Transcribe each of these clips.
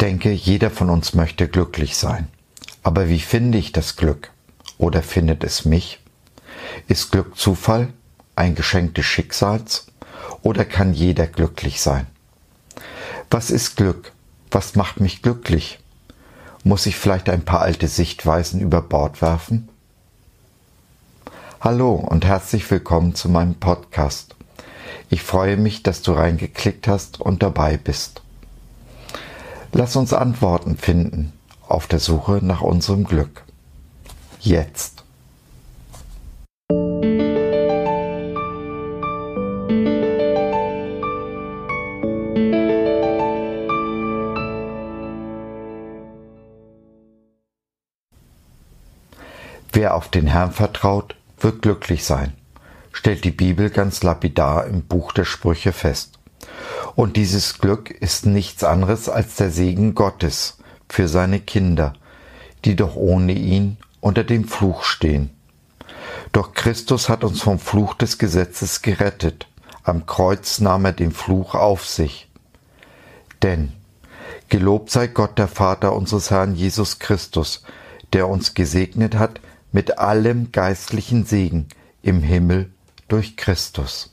denke, jeder von uns möchte glücklich sein. Aber wie finde ich das Glück? Oder findet es mich? Ist Glück Zufall, ein Geschenk des Schicksals? Oder kann jeder glücklich sein? Was ist Glück? Was macht mich glücklich? Muss ich vielleicht ein paar alte Sichtweisen über Bord werfen? Hallo und herzlich willkommen zu meinem Podcast. Ich freue mich, dass du reingeklickt hast und dabei bist. Lass uns Antworten finden auf der Suche nach unserem Glück. Jetzt. Wer auf den Herrn vertraut, wird glücklich sein, stellt die Bibel ganz lapidar im Buch der Sprüche fest. Und dieses Glück ist nichts anderes als der Segen Gottes für seine Kinder, die doch ohne ihn unter dem Fluch stehen. Doch Christus hat uns vom Fluch des Gesetzes gerettet. Am Kreuz nahm er den Fluch auf sich. Denn gelobt sei Gott der Vater unseres Herrn Jesus Christus, der uns gesegnet hat mit allem geistlichen Segen im Himmel durch Christus.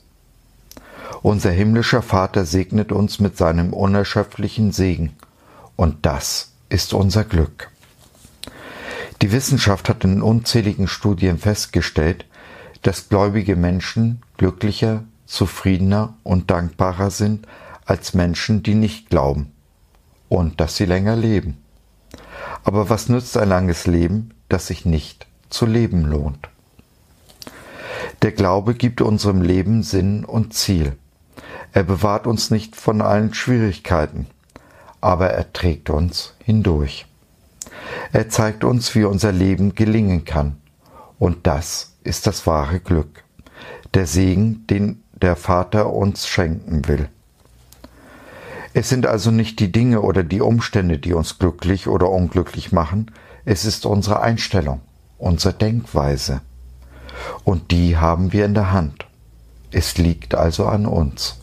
Unser himmlischer Vater segnet uns mit seinem unerschöpflichen Segen, und das ist unser Glück. Die Wissenschaft hat in unzähligen Studien festgestellt, dass gläubige Menschen glücklicher, zufriedener und dankbarer sind als Menschen, die nicht glauben, und dass sie länger leben. Aber was nützt ein langes Leben, das sich nicht zu leben lohnt? Der Glaube gibt unserem Leben Sinn und Ziel. Er bewahrt uns nicht von allen Schwierigkeiten, aber er trägt uns hindurch. Er zeigt uns, wie unser Leben gelingen kann. Und das ist das wahre Glück, der Segen, den der Vater uns schenken will. Es sind also nicht die Dinge oder die Umstände, die uns glücklich oder unglücklich machen, es ist unsere Einstellung, unsere Denkweise. Und die haben wir in der Hand. Es liegt also an uns.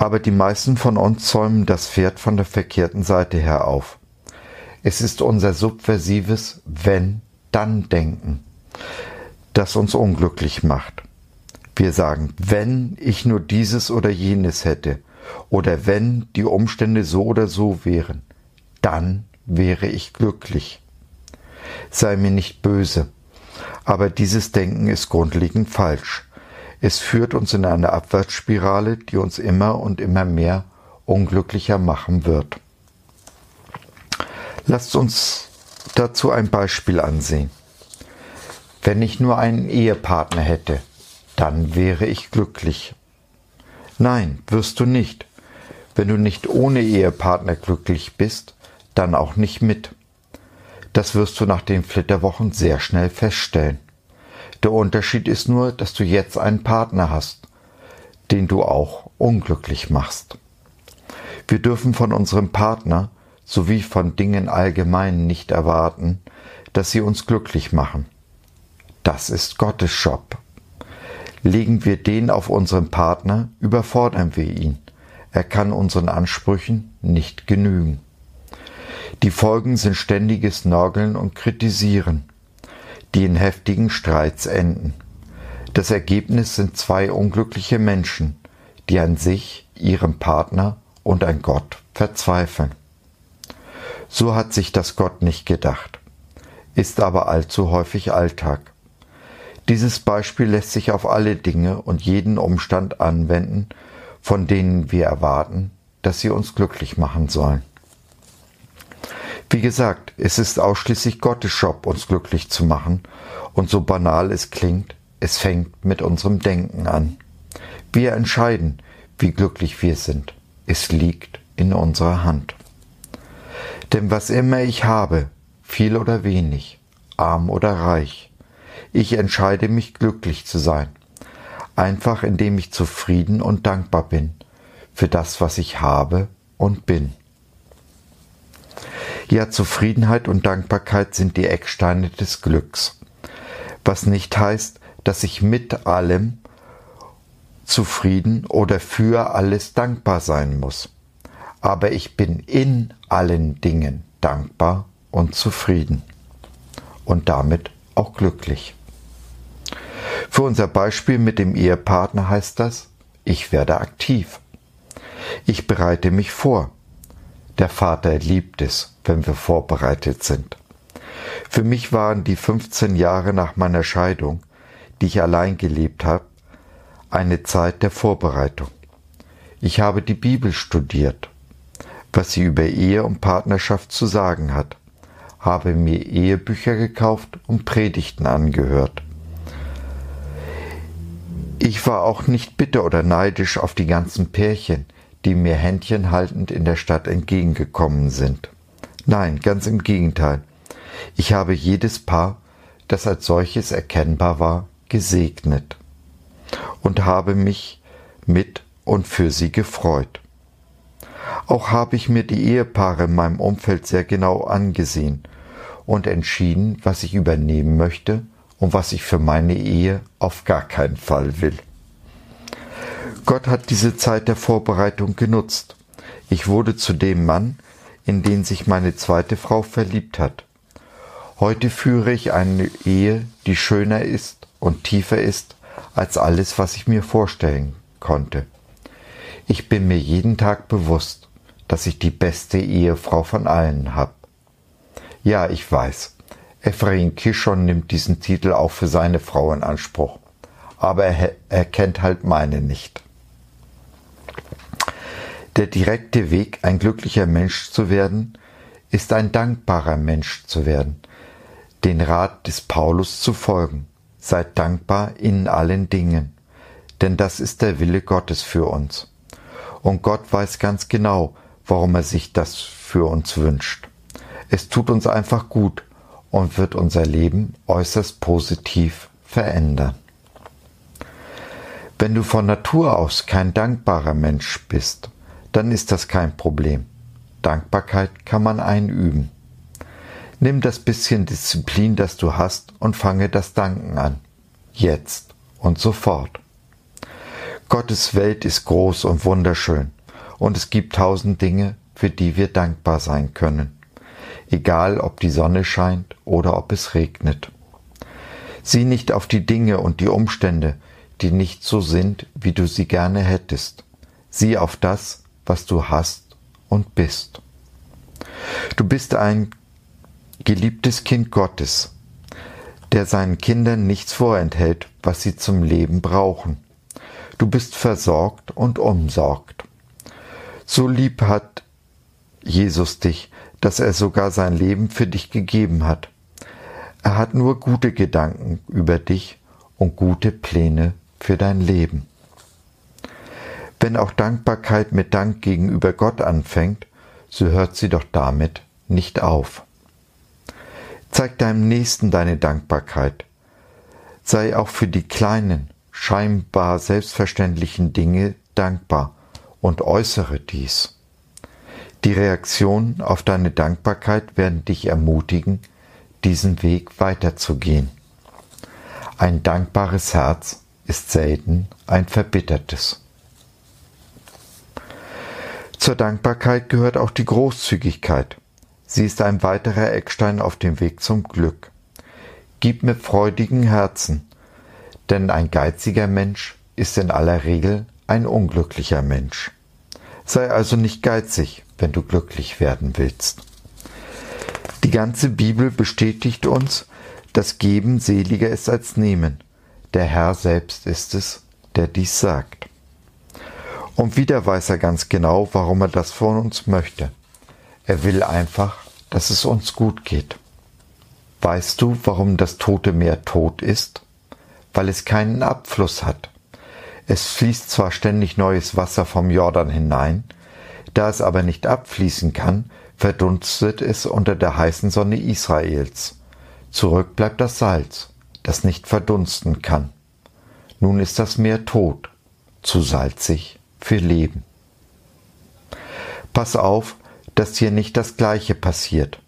Aber die meisten von uns zäumen das Pferd von der verkehrten Seite her auf. Es ist unser subversives Wenn-Dann-Denken, das uns unglücklich macht. Wir sagen, wenn ich nur dieses oder jenes hätte, oder wenn die Umstände so oder so wären, dann wäre ich glücklich. Sei mir nicht böse, aber dieses Denken ist grundlegend falsch. Es führt uns in eine Abwärtsspirale, die uns immer und immer mehr unglücklicher machen wird. Lasst uns dazu ein Beispiel ansehen. Wenn ich nur einen Ehepartner hätte, dann wäre ich glücklich. Nein, wirst du nicht. Wenn du nicht ohne Ehepartner glücklich bist, dann auch nicht mit. Das wirst du nach den Flitterwochen sehr schnell feststellen. Der Unterschied ist nur, dass du jetzt einen Partner hast, den du auch unglücklich machst. Wir dürfen von unserem Partner sowie von Dingen allgemein nicht erwarten, dass sie uns glücklich machen. Das ist Gottes Job. Legen wir den auf unseren Partner, überfordern wir ihn. Er kann unseren Ansprüchen nicht genügen. Die Folgen sind ständiges Nörgeln und Kritisieren die in heftigen Streits enden. Das Ergebnis sind zwei unglückliche Menschen, die an sich, ihrem Partner und an Gott verzweifeln. So hat sich das Gott nicht gedacht, ist aber allzu häufig Alltag. Dieses Beispiel lässt sich auf alle Dinge und jeden Umstand anwenden, von denen wir erwarten, dass sie uns glücklich machen sollen. Wie gesagt, es ist ausschließlich Gottes Job, uns glücklich zu machen. Und so banal es klingt, es fängt mit unserem Denken an. Wir entscheiden, wie glücklich wir sind. Es liegt in unserer Hand. Denn was immer ich habe, viel oder wenig, arm oder reich, ich entscheide mich glücklich zu sein, einfach indem ich zufrieden und dankbar bin für das, was ich habe und bin. Ja, Zufriedenheit und Dankbarkeit sind die Ecksteine des Glücks. Was nicht heißt, dass ich mit allem zufrieden oder für alles dankbar sein muss. aber ich bin in allen Dingen dankbar und zufrieden und damit auch glücklich. Für unser Beispiel mit dem Ehepartner heißt das, ich werde aktiv. Ich bereite mich vor. Der Vater liebt es, wenn wir vorbereitet sind. Für mich waren die 15 Jahre nach meiner Scheidung, die ich allein gelebt habe, eine Zeit der Vorbereitung. Ich habe die Bibel studiert, was sie über Ehe und Partnerschaft zu sagen hat, habe mir Ehebücher gekauft und Predigten angehört. Ich war auch nicht bitter oder neidisch auf die ganzen Pärchen, die mir Händchen haltend in der Stadt entgegengekommen sind. Nein, ganz im Gegenteil. Ich habe jedes Paar, das als solches erkennbar war, gesegnet und habe mich mit und für sie gefreut. Auch habe ich mir die Ehepaare in meinem Umfeld sehr genau angesehen und entschieden, was ich übernehmen möchte und was ich für meine Ehe auf gar keinen Fall will. Gott hat diese Zeit der Vorbereitung genutzt. Ich wurde zu dem Mann, in den sich meine zweite Frau verliebt hat. Heute führe ich eine Ehe, die schöner ist und tiefer ist als alles, was ich mir vorstellen konnte. Ich bin mir jeden Tag bewusst, dass ich die beste Ehefrau von allen habe. Ja, ich weiß, Ephraim Kishon nimmt diesen Titel auch für seine Frau in Anspruch, aber er, kennt halt meine nicht. Der direkte Weg, ein glücklicher Mensch zu werden, ist ein dankbarer Mensch zu werden, den Rat des Paulus zu folgen. Seid dankbar in allen Dingen, denn das ist der Wille Gottes für uns. Und Gott weiß ganz genau, warum er sich das für uns wünscht. Es tut uns einfach gut und wird unser Leben äußerst positiv verändern. Wenn du von Natur aus kein dankbarer Mensch bist, dann ist das kein Problem. Dankbarkeit kann man einüben. Nimm das bisschen Disziplin, das du hast, und fange das Danken an. Jetzt und sofort. Gottes Welt ist groß und wunderschön, und es gibt tausend Dinge, für die wir dankbar sein können, egal ob die Sonne scheint oder ob es regnet. Sieh nicht auf die Dinge und die Umstände, die nicht so sind, wie du sie gerne hättest. Sieh auf das, was du hast und bist. Du bist ein geliebtes Kind Gottes, der seinen Kindern nichts vorenthält, was sie zum Leben brauchen. Du bist versorgt und umsorgt. So lieb hat Jesus dich, dass er sogar sein Leben für dich gegeben hat. Er hat nur gute Gedanken über dich und gute Pläne für dein Leben. Wenn auch Dankbarkeit mit Dank gegenüber Gott anfängt, so hört sie doch damit nicht auf. Zeig deinem Nächsten deine Dankbarkeit. Sei auch für die kleinen, scheinbar selbstverständlichen Dinge dankbar und äußere dies. Die Reaktionen auf deine Dankbarkeit werden dich ermutigen, diesen Weg weiterzugehen. Ein dankbares Herz ist selten ein verbittertes. Zur Dankbarkeit gehört auch die Großzügigkeit. Sie ist ein weiterer Eckstein auf dem Weg zum Glück. Gib mit freudigen Herzen, denn ein geiziger Mensch ist in aller Regel ein unglücklicher Mensch. Sei also nicht geizig, wenn du glücklich werden willst. Die ganze Bibel bestätigt uns, dass Geben seliger ist als Nehmen. Der Herr selbst ist es, der dies sagt. Und wieder weiß er ganz genau, warum er das von uns möchte. Er will einfach, dass es uns gut geht. Weißt du, warum das Tote Meer tot ist? Weil es keinen Abfluss hat. Es fließt zwar ständig neues Wasser vom Jordan hinein, da es aber nicht abfließen kann, verdunstet es unter der heißen Sonne Israels. Zurück bleibt das Salz, das nicht verdunsten kann. Nun ist das Meer tot, zu salzig für Leben. Pass auf, dass dir nicht das Gleiche passiert.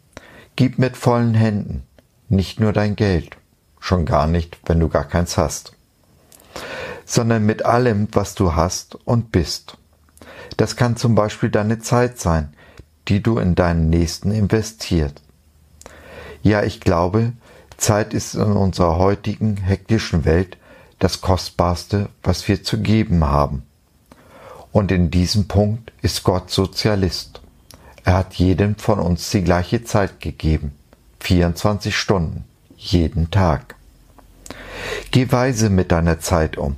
Gib mit vollen Händen, nicht nur dein Geld, schon gar nicht, wenn du gar keins hast, sondern mit allem, was du hast und bist. Das kann zum Beispiel deine Zeit sein, die du in deinen Nächsten investierst. Ja, ich glaube, Zeit ist in unserer heutigen hektischen Welt das Kostbarste, was wir zu geben haben. Und in diesem Punkt ist Gott Sozialist. Er hat jedem von uns die gleiche Zeit gegeben. 24 Stunden. Jeden Tag. Geh weise mit deiner Zeit um.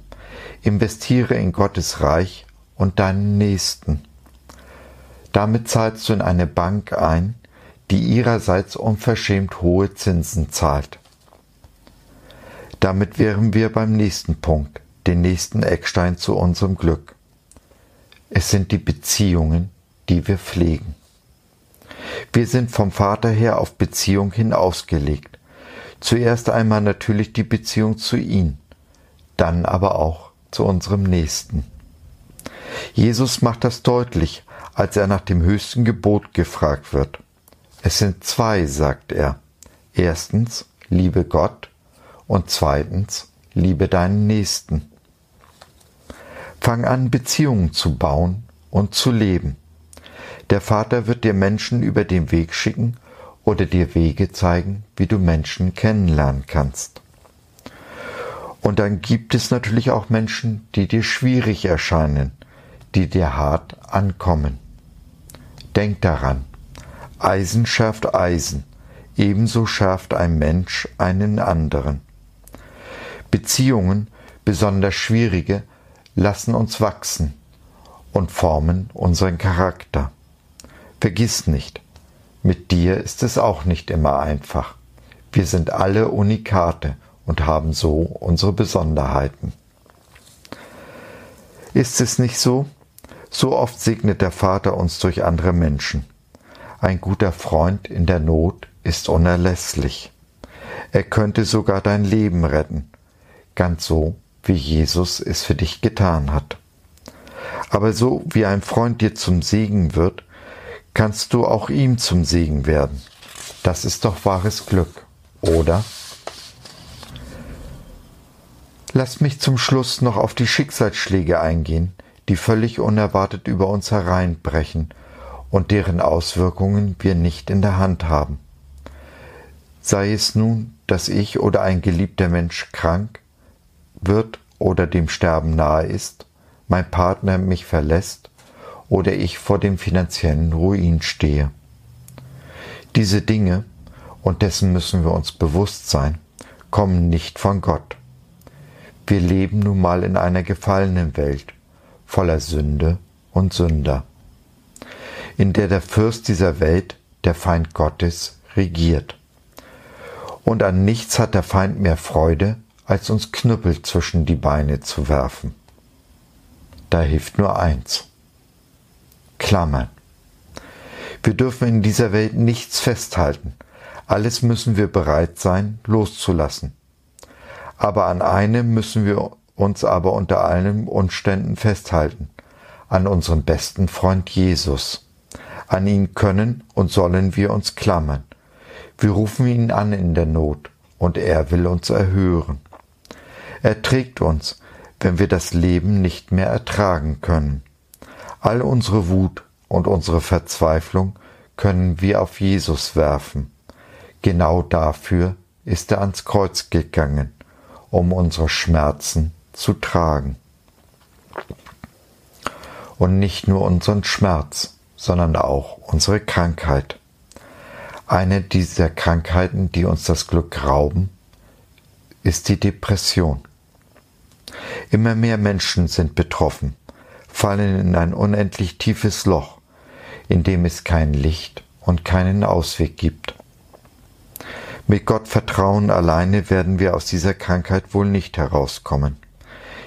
Investiere in Gottes Reich und deinen Nächsten. Damit zahlst du in eine Bank ein, die ihrerseits unverschämt hohe Zinsen zahlt. Damit wären wir beim nächsten Punkt, den nächsten Eckstein zu unserem Glück. Es sind die Beziehungen, die wir pflegen. Wir sind vom Vater her auf Beziehung hin ausgelegt. Zuerst einmal natürlich die Beziehung zu ihm, dann aber auch zu unserem Nächsten. Jesus macht das deutlich, als er nach dem höchsten Gebot gefragt wird. Es sind zwei, sagt er. Erstens, liebe Gott und zweitens, liebe deinen Nächsten. Fang an, Beziehungen zu bauen und zu leben. Der Vater wird dir Menschen über den Weg schicken oder dir Wege zeigen, wie du Menschen kennenlernen kannst. Und dann gibt es natürlich auch Menschen, die dir schwierig erscheinen, die dir hart ankommen. Denk daran, Eisen schärft Eisen, ebenso schärft ein Mensch einen anderen. Beziehungen, besonders schwierige, lassen uns wachsen und formen unseren Charakter. Vergiss nicht, mit dir ist es auch nicht immer einfach. Wir sind alle Unikate und haben so unsere Besonderheiten. Ist es nicht so? So oft segnet der Vater uns durch andere Menschen. Ein guter Freund in der Not ist unerlässlich. Er könnte sogar dein Leben retten, ganz so, wie Jesus es für dich getan hat. Aber so wie ein Freund dir zum Segen wird, kannst du auch ihm zum Segen werden. Das ist doch wahres Glück, oder? Lass mich zum Schluss noch auf die Schicksalsschläge eingehen, die völlig unerwartet über uns hereinbrechen und deren Auswirkungen wir nicht in der Hand haben. Sei es nun, dass ich oder ein geliebter Mensch krank wird oder dem Sterben nahe ist, mein Partner mich verlässt oder ich vor dem finanziellen Ruin stehe. Diese Dinge, und dessen müssen wir uns bewusst sein, kommen nicht von Gott. Wir leben nun mal in einer gefallenen Welt, voller Sünde und Sünder, in der der Fürst dieser Welt, der Feind Gottes, regiert. Und an nichts hat der Feind mehr Freude, als uns Knüppel zwischen die Beine zu werfen. Da hilft nur eins. Klammern. Wir dürfen in dieser Welt nichts festhalten. Alles müssen wir bereit sein, loszulassen. Aber an einem müssen wir uns aber unter allen Umständen festhalten, an unseren besten Freund Jesus. An ihn können und sollen wir uns klammern. Wir rufen ihn an in der Not, und er will uns erhören. Er trägt uns, wenn wir das Leben nicht mehr ertragen können. All unsere Wut und unsere Verzweiflung können wir auf Jesus werfen. Genau dafür ist er ans Kreuz gegangen, um unsere Schmerzen zu tragen. Und nicht nur unseren Schmerz, sondern auch unsere Krankheit. Eine dieser Krankheiten, die uns das Glück rauben, ist die Depression. Immer mehr Menschen sind betroffen, fallen in ein unendlich tiefes Loch, in dem es kein Licht und keinen Ausweg gibt. Mit Gottvertrauen alleine werden wir aus dieser Krankheit wohl nicht herauskommen.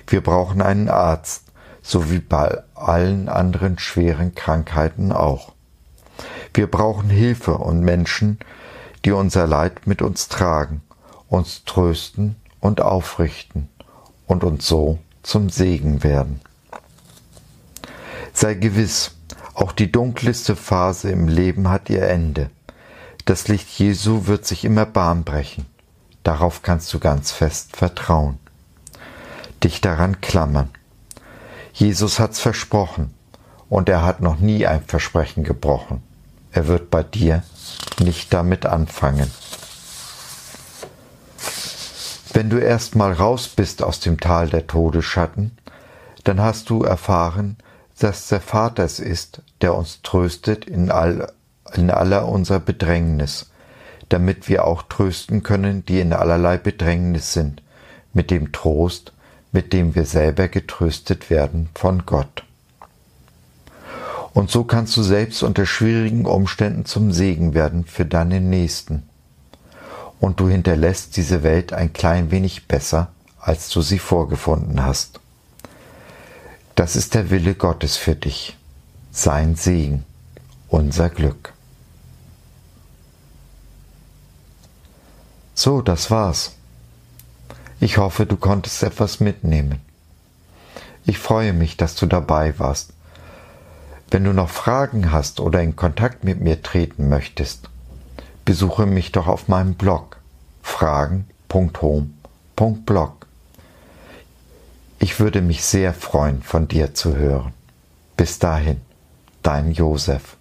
Wir brauchen einen Arzt, so wie bei allen anderen schweren Krankheiten auch. Wir brauchen Hilfe und Menschen, die unser Leid mit uns tragen, uns trösten und aufrichten und uns so zum Segen werden. Sei gewiss, auch die dunkelste Phase im Leben hat ihr Ende. Das Licht Jesu wird sich immer Bahn brechen. Darauf kannst du ganz fest vertrauen. Dich daran klammern. Jesus hat's versprochen und er hat noch nie ein Versprechen gebrochen. Er wird bei dir nicht damit anfangen. Wenn du erst mal raus bist aus dem Tal der Todesschatten, dann hast du erfahren, dass der Vater es ist, der uns tröstet in, all, in aller unserer Bedrängnis, damit wir auch trösten können, die in allerlei Bedrängnis sind, mit dem Trost, mit dem wir selber getröstet werden von Gott. Und so kannst du selbst unter schwierigen Umständen zum Segen werden für deinen Nächsten. Und du hinterlässt diese Welt ein klein wenig besser, als du sie vorgefunden hast. Das ist der Wille Gottes für dich, sein Segen, unser Glück. So, das war's. Ich hoffe, du konntest etwas mitnehmen. Ich freue mich, dass du dabei warst wenn du noch Fragen hast oder in Kontakt mit mir treten möchtest, besuche mich doch auf meinem Blog fragen.home.blog. Ich würde mich sehr freuen, von dir zu hören. Bis dahin, dein Josef.